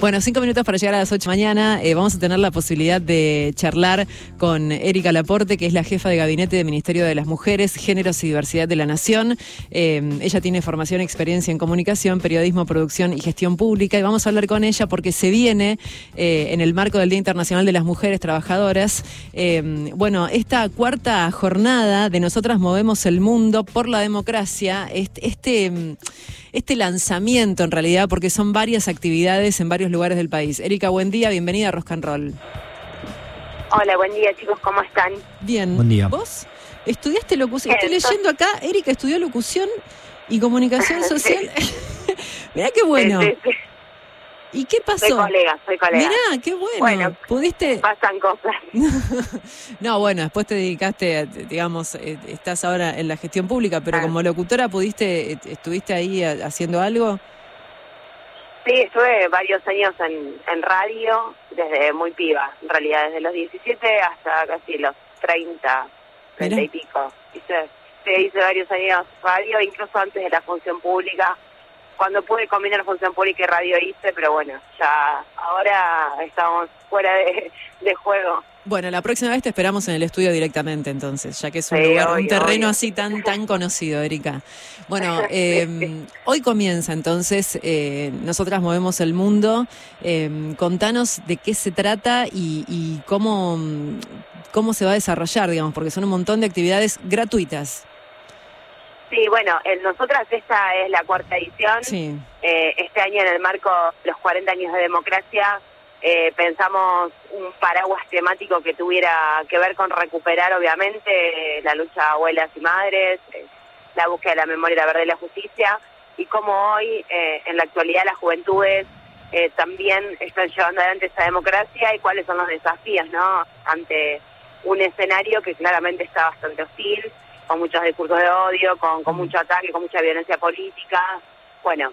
Bueno, cinco minutos para llegar a las ocho mañana. Eh, vamos a tener la posibilidad de charlar con Erika Laporte, que es la jefa de gabinete del Ministerio de las Mujeres, Géneros y Diversidad de la Nación. Eh, ella tiene formación y experiencia en comunicación, periodismo, producción y gestión pública. Y vamos a hablar con ella porque se viene eh, en el marco del Día Internacional de las Mujeres Trabajadoras. bueno, esta cuarta jornada de Nosotras Movemos el Mundo por la Democracia, este este lanzamiento en realidad, porque son varias actividades en varios lugares del país. Erika, buen día, bienvenida a Rock and Roll. Hola, buen día chicos, ¿cómo están? Bien. Buen día. ¿Vos estudiaste locución? Estoy leyendo acá, Erika estudió locución y comunicación social. Mirá qué bueno. ¿Y qué pasó? Soy colega, soy colega. Mirá, qué bueno. Bueno, pudiste. Pasan cosas. no, bueno, después te dedicaste, digamos, eh, estás ahora en la gestión pública, pero ah. como locutora, ¿pudiste, eh, estuviste ahí haciendo algo? Sí, estuve varios años en, en radio, desde muy piba, en realidad, desde los 17 hasta casi los 30, 30 y pico. Hice, hice varios años radio, incluso antes de la función pública cuando pude combinar función pública y radio hice, pero bueno, ya ahora estamos fuera de, juego. Bueno, la próxima vez te esperamos en el estudio directamente, entonces, ya que es un lugar, un terreno así tan tan conocido, Erika. Bueno, em, hoy comienza entonces, eh, nosotras movemos el mundo. Eh, contanos de qué se trata y, y cómo cómo se va a desarrollar, digamos, porque son un montón de actividades gratuitas. Sí, bueno, en nosotras esta es la cuarta edición. Eh, este año en el marco de los 40 años de democracia eh, pensamos un paraguas temático que tuviera que ver con recuperar obviamente la lucha de abuelas y madres, eh, la búsqueda de la memoria, la verdad y la justicia, y cómo hoy en la actualidad las juventudes también están llevando adelante esa democracia y cuáles son los desafíos, ¿no? Ante un escenario que claramente está bastante hostil con muchos discursos de odio, con, con mucho ataque, con mucha violencia política. Bueno,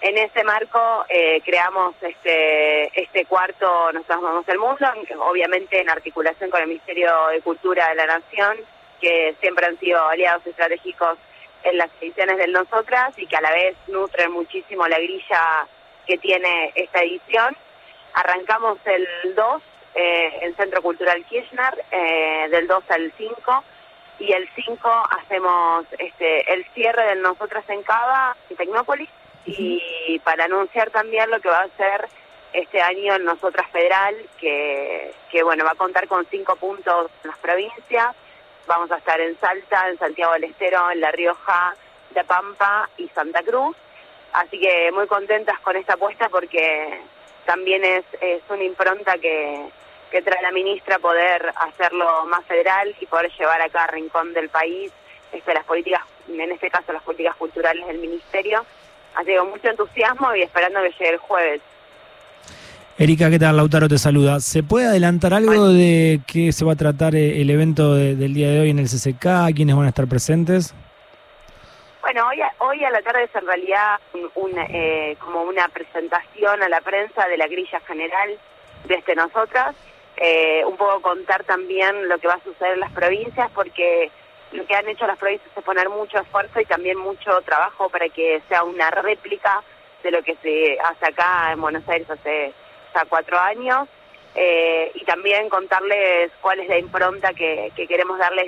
en ese marco eh, creamos este este cuarto Nosotros Vamos el Mundo, obviamente en articulación con el Ministerio de Cultura de la Nación, que siempre han sido aliados estratégicos en las ediciones del Nosotras y que a la vez nutren muchísimo la grilla que tiene esta edición. Arrancamos el 2 eh, en Centro Cultural Kirchner, eh, del 2 al 5 y el 5 hacemos este el cierre del Nosotras en Cava, en Tecnópolis, y para anunciar también lo que va a ser este año el Nosotras Federal, que, que bueno, va a contar con cinco puntos en las provincias. Vamos a estar en Salta, en Santiago del Estero, en La Rioja, La Pampa y Santa Cruz. Así que muy contentas con esta apuesta porque también es, es una impronta que, que trae la ministra poder hacerlo más federal y poder llevar a rincón del país este, las políticas, en este caso las políticas culturales del ministerio. Así que con mucho entusiasmo y esperando que llegue el jueves. Erika, ¿qué tal? Lautaro te saluda. ¿Se puede adelantar algo de qué se va a tratar eh, el evento del día de hoy en el CCK? ¿Quiénes van a estar presentes? Bueno, hoy a, hoy a la tarde es en realidad eh, como una presentación a la prensa de la grilla general desde nosotras eh, un poco contar también lo que va a suceder en las provincias, porque lo que han hecho las provincias es poner mucho esfuerzo y también mucho trabajo para que sea una réplica de lo que se hace acá en Buenos Aires hace ya cuatro años. Eh, y también contarles cuál es la impronta que, queremos darles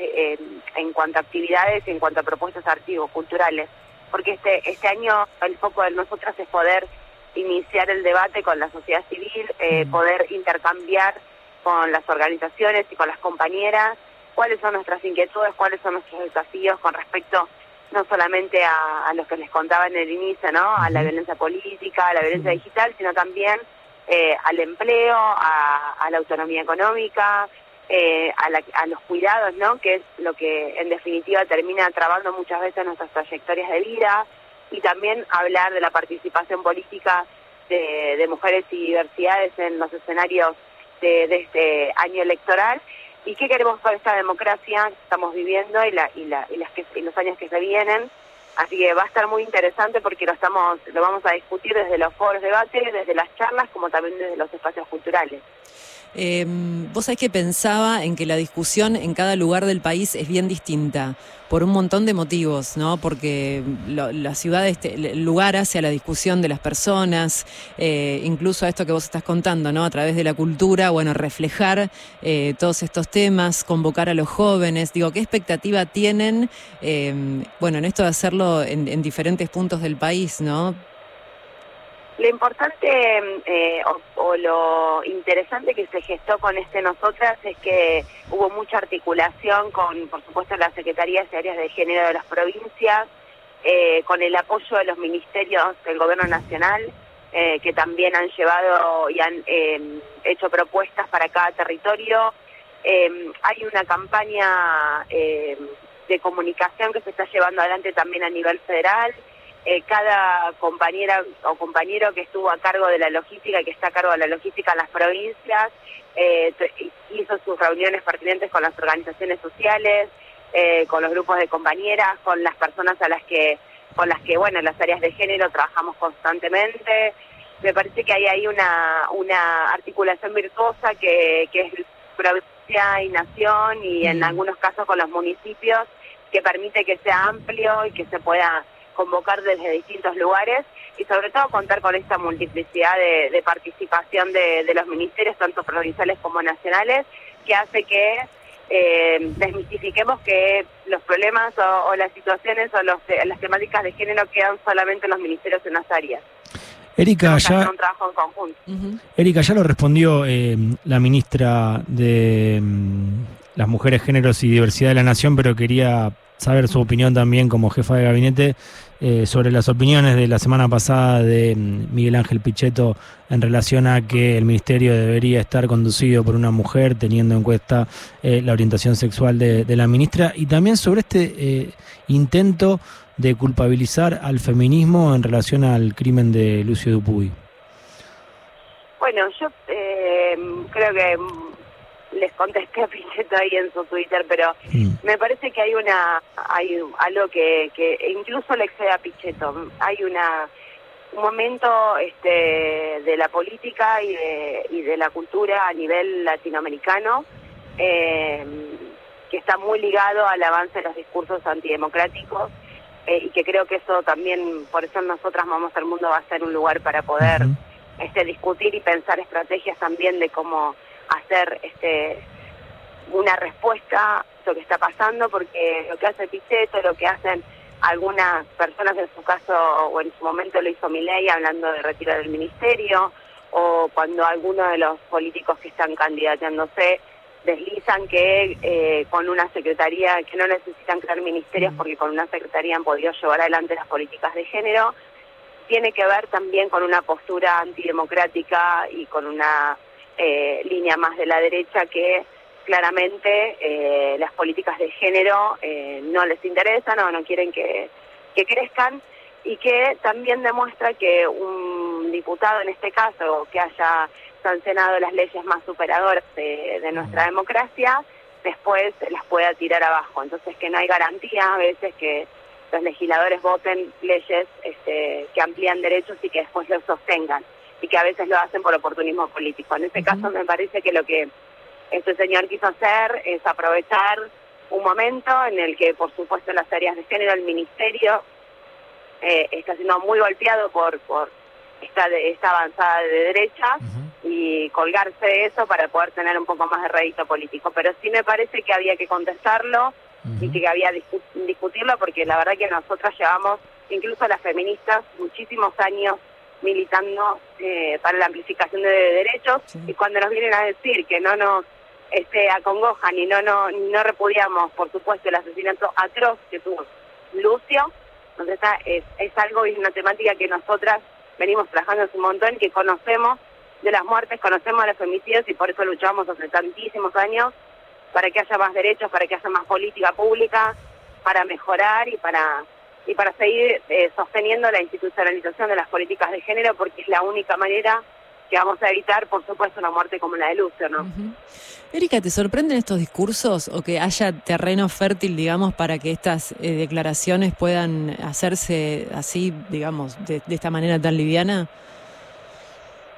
en, cuanto a actividades y en cuanto a propuestas artísticos, culturales. Porque este, este año el foco de nosotras es poder iniciar el debate con la sociedad civil, eh, poder intercambiar con las organizaciones y con las compañeras cuáles son nuestras inquietudes, cuáles son nuestros desafíos con respecto no solamente a, los que les contaba en el inicio, ¿no? A la violencia política, a la violencia digital, sino también eh, al empleo, a, la autonomía económica, eh, a, los cuidados, ¿no? Que es lo que en definitiva termina trabando muchas veces nuestras trayectorias de vida y también hablar de la participación política de mujeres y diversidades en los escenarios de, este año electoral y qué queremos para esta democracia que estamos viviendo y, la, y, la, y, las que, los años que se vienen. Así que va a estar muy interesante porque lo estamos lo vamos a discutir desde los foros de debate, desde las charlas, como también desde los espacios culturales. Eh, vos sabés que pensaba en que la discusión en cada lugar del país es bien distinta. por un montón de motivos, ¿no? Porque la ciudad, este, el lugar hace a la discusión de las personas, eh, incluso a esto que vos estás contando, ¿no? A través de la cultura, bueno, reflejar eh, todos estos temas, convocar a los jóvenes. Digo, ¿qué expectativa tienen, eh, bueno, en esto de hacerlo en, en diferentes puntos del país, ¿no? Lo importante eh, o, lo interesante que se gestó con este Nosotras es que hubo mucha articulación con, por supuesto, las secretarías y áreas de género de las provincias, eh, con el apoyo de los ministerios del Gobierno Nacional, eh, que también han llevado y han hecho propuestas para cada territorio. hay una campaña de comunicación que se está llevando adelante también a nivel federal. Eh, cada compañera o compañero que estuvo a cargo de la logística, que está a cargo de la logística en las provincias, eh, hizo sus reuniones pertinentes con las organizaciones sociales, eh, con los grupos de compañeras, con las personas a las que, con las que, bueno, en las áreas de género trabajamos constantemente. Me parece que hay ahí una, una articulación virtuosa que, que es provincia y nación y en algunos casos con los municipios que permite que sea amplio y que se pueda convocar desde distintos lugares y sobre todo contar con esta multiplicidad de, participación de, los ministerios, tanto provinciales como nacionales, que hace que eh, desmitifiquemos que los problemas o, las situaciones o los, las temáticas de género quedan solamente en los ministerios en las áreas. Erika, ya, Erika, ya lo respondió eh, la ministra de mm, las Mujeres, Géneros y Diversidad de la Nación, pero quería saber su opinión también como jefa de gabinete eh, sobre las opiniones de la semana pasada de mm, Miguel Ángel Pichetto en relación a que el ministerio debería estar conducido por una mujer, teniendo en cuenta eh, la orientación sexual de, la ministra, y también sobre este eh, intento de culpabilizar al feminismo en relación al crimen de Lucio Dupuy. Bueno, yo creo que les contesté a Pichetto ahí en su Twitter, pero mm. me parece que hay una hay algo que, que incluso le excede a Pichetto. Hay una un momento este, de la política y de, y de la cultura a nivel latinoamericano eh, que está muy ligado al avance de los discursos antidemocráticos eh, y que creo que eso también, por eso nosotras Vamos al Mundo va a ser un lugar para poder este, discutir y pensar estrategias también de cómo hacer este una respuesta a lo que está pasando, porque lo que hace Pichetto, lo que hacen algunas personas en su caso, o en su momento lo hizo Milei hablando de retiro del ministerio, o cuando algunos de los políticos que están candidateándose deslizan que eh, con una secretaría, que no necesitan crear ministerios porque con una secretaría han podido llevar adelante las políticas de género, tiene que ver también con una postura antidemocrática y con una eh, línea más de la derecha que claramente eh, las políticas de género eh, no les interesan o no quieren que, crezcan y que también demuestra que un diputado en este caso que haya sancionado las leyes más superadoras de, nuestra democracia después las pueda tirar abajo. Entonces que no hay garantía a veces que los legisladores voten leyes este, que amplían derechos y que después los sostengan y que a veces lo hacen por oportunismo político. En este caso me parece que lo que este señor quiso hacer es aprovechar un momento en el que, por supuesto, las áreas de género, el ministerio eh, está siendo muy golpeado por, por esta, de, esta avanzada de derecha y colgarse de eso para poder tener un poco más de rédito político. Pero sí me parece que había que contestarlo y que había discu discutirlo porque la verdad que nosotras llevamos, incluso las feministas, muchísimos años militando eh, para la amplificación de derechos y cuando nos vienen a decir que no nos este, acongojan y no, no, no repudiamos, por supuesto, el asesinato atroz que tuvo Lucio, entonces es, es algo y es una temática que nosotras venimos trabajando hace un montón que conocemos de las muertes, conocemos de los femicidios y por eso luchamos hace tantísimos años para que haya más derechos, para que haya más política pública, para mejorar y para y para seguir eh, sosteniendo la institucionalización de las políticas de género porque es la única manera que vamos a evitar, por supuesto, una muerte como la de Lucio, ¿no? Erika, ¿te sorprenden estos discursos o que haya terreno fértil, digamos, para que estas eh, declaraciones puedan hacerse así, digamos, de, esta manera tan liviana?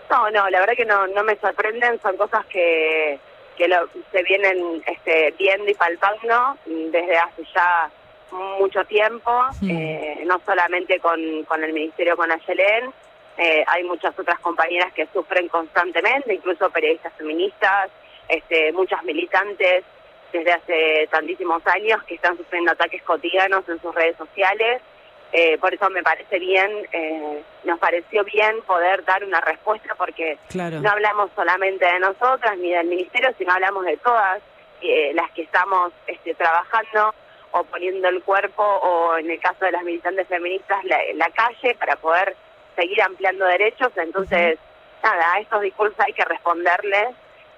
No, no, la verdad que no, no me sorprenden, son cosas que, que se vienen este, viendo y palpando desde hace ya mucho tiempo, hmm. eh, no solamente con, con el Ministerio con Ayelén, eh, hay muchas otras compañeras que sufren constantemente, incluso periodistas feministas, este, muchas militantes desde hace tantísimos años que están sufriendo ataques cotidianos en sus redes sociales. Eh, por eso me parece bien, eh, nos pareció bien poder dar una respuesta porque no hablamos solamente de nosotras ni del ministerio, sino hablamos de todas eh, las que estamos este, trabajando o poniendo el cuerpo o en el caso de las militantes feministas la, la calle para poder seguir ampliando derechos. Entonces, nada, a estos discursos hay que responderles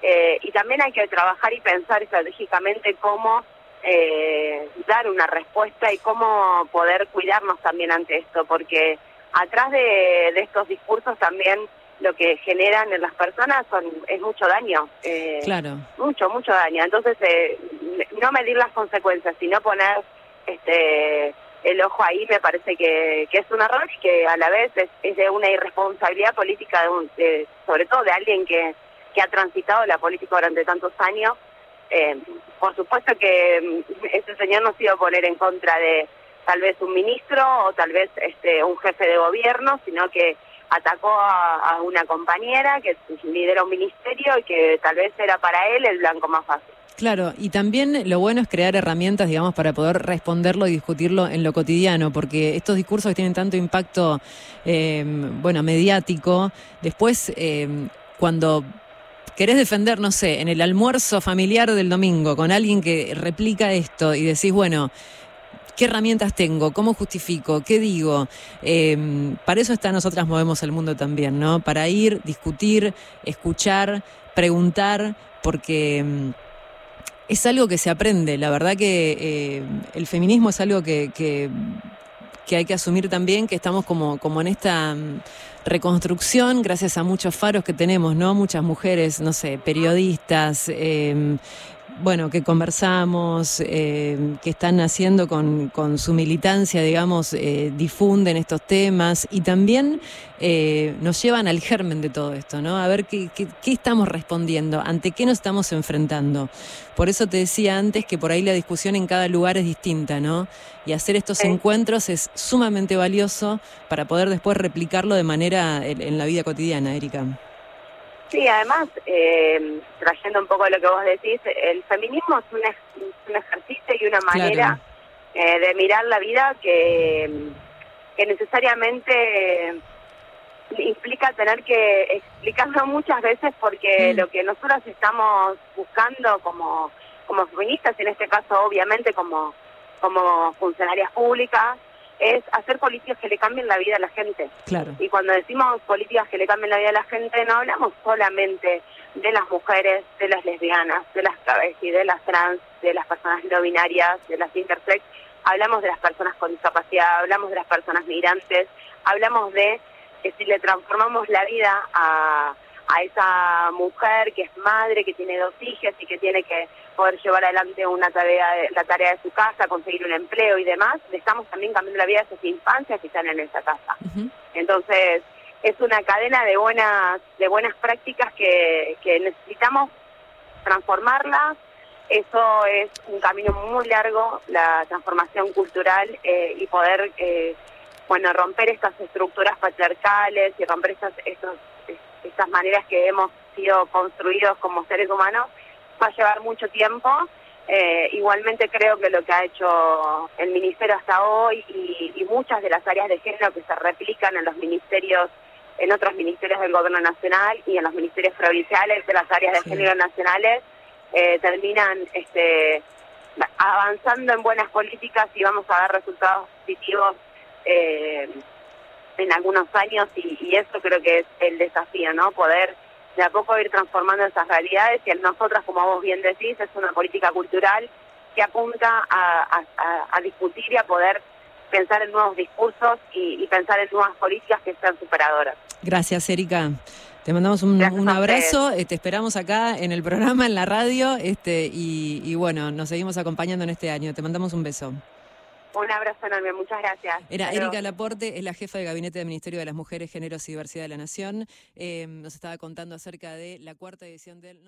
eh, y también hay que trabajar y pensar estratégicamente cómo eh, dar una respuesta y cómo poder cuidarnos también ante esto, porque atrás de, estos discursos también lo que generan en las personas son es mucho daño. Eh, claro. Mucho, mucho daño. Entonces, eh, no medir las consecuencias, sino poner este el ojo ahí me parece que, que es un error y que a la vez es, de una irresponsabilidad política, de, un, de sobre todo de alguien que que ha transitado la política durante tantos años. Eh, por supuesto que mm, ese señor no se iba a poner en contra de tal vez un ministro o tal vez este un jefe de gobierno, sino que atacó a, una compañera que lidera un ministerio y que tal vez era para él el blanco más fácil. Claro, y también lo bueno es crear herramientas, digamos, para poder responderlo y discutirlo en lo cotidiano, porque estos discursos que tienen tanto impacto, eh, bueno, mediático, después, eh, cuando querés defender, no sé, en el almuerzo familiar del domingo con alguien que replica esto y decís, bueno, ¿qué herramientas tengo? ¿Cómo justifico? ¿Qué digo? Em, para eso está Nosotras Movemos el Mundo también, ¿no? Para ir, discutir, escuchar, preguntar, porque em, es algo que se aprende. La verdad que em, el feminismo es algo que, que, hay que asumir también, que estamos como, como en esta reconstrucción gracias a muchos faros que tenemos, ¿no? Muchas mujeres, no sé, periodistas, eh, bueno, que conversamos, eh, que están haciendo con, con, su militancia, digamos, eh, difunden estos temas y también eh, nos llevan al germen de todo esto, ¿no? A ver qué, qué, estamos respondiendo, ante qué nos estamos enfrentando. Por eso te decía antes que por ahí la discusión en cada lugar es distinta, ¿no? Y hacer estos encuentros es sumamente valioso para poder después replicarlo de manera en la vida cotidiana, Erika. Sí, además, eh, trayendo un poco lo que vos decís, el feminismo es un, ejercicio y una manera eh, de mirar la vida que, que necesariamente implica tener que explicarlo muchas veces porque mm. lo que nosotros estamos buscando como, como feministas, en este caso obviamente como, como funcionarias públicas, es hacer políticas que le cambien la vida a la gente. Claro. Y cuando decimos políticas que le cambien la vida a la gente, no hablamos solamente de las mujeres, de las lesbianas, de las y de las trans, de las personas no binarias, de las intersex, hablamos de las personas con discapacidad, hablamos de las personas migrantes, hablamos de que si le transformamos la vida a a esa mujer que es madre, que tiene dos hijas y que tiene que poder llevar adelante una tarea, la tarea de su casa, conseguir un empleo y demás, le estamos también cambiando la vida a esas infancias que están en esa casa. Entonces, es una cadena de buenas, de buenas prácticas que, que necesitamos transformarlas. Eso es un camino muy largo, la transformación cultural eh, y poder, eh, bueno, romper estas estructuras patriarcales y romper estas, estos estas maneras que hemos sido construidos como seres humanos, va a llevar mucho tiempo. Eh, igualmente creo que lo que ha hecho el ministerio hasta hoy y, muchas de las áreas de género que se replican en los ministerios, en otros ministerios del gobierno nacional y en los ministerios provinciales de las áreas de género nacionales, eh, terminan este, avanzando en buenas políticas y vamos a ver resultados positivos eh, en algunos años y, eso creo que es el desafío, ¿no? Poder de a poco ir transformando esas realidades y en nosotras, como vos bien decís, es una política cultural que apunta a, discutir y a poder pensar en nuevos discursos y, pensar en nuevas políticas que sean superadoras. Gracias, Erika. Te mandamos un, abrazo, eh, te esperamos acá en el programa, en la radio, este y, y bueno, nos seguimos acompañando en este año. Te mandamos un beso. Un abrazo enorme, muchas gracias. Era Erika Laporte, es la jefa de gabinete del Ministerio de las Mujeres, Géneros y Diversidad de la Nación. Eh, nos estaba contando acerca de la cuarta edición del...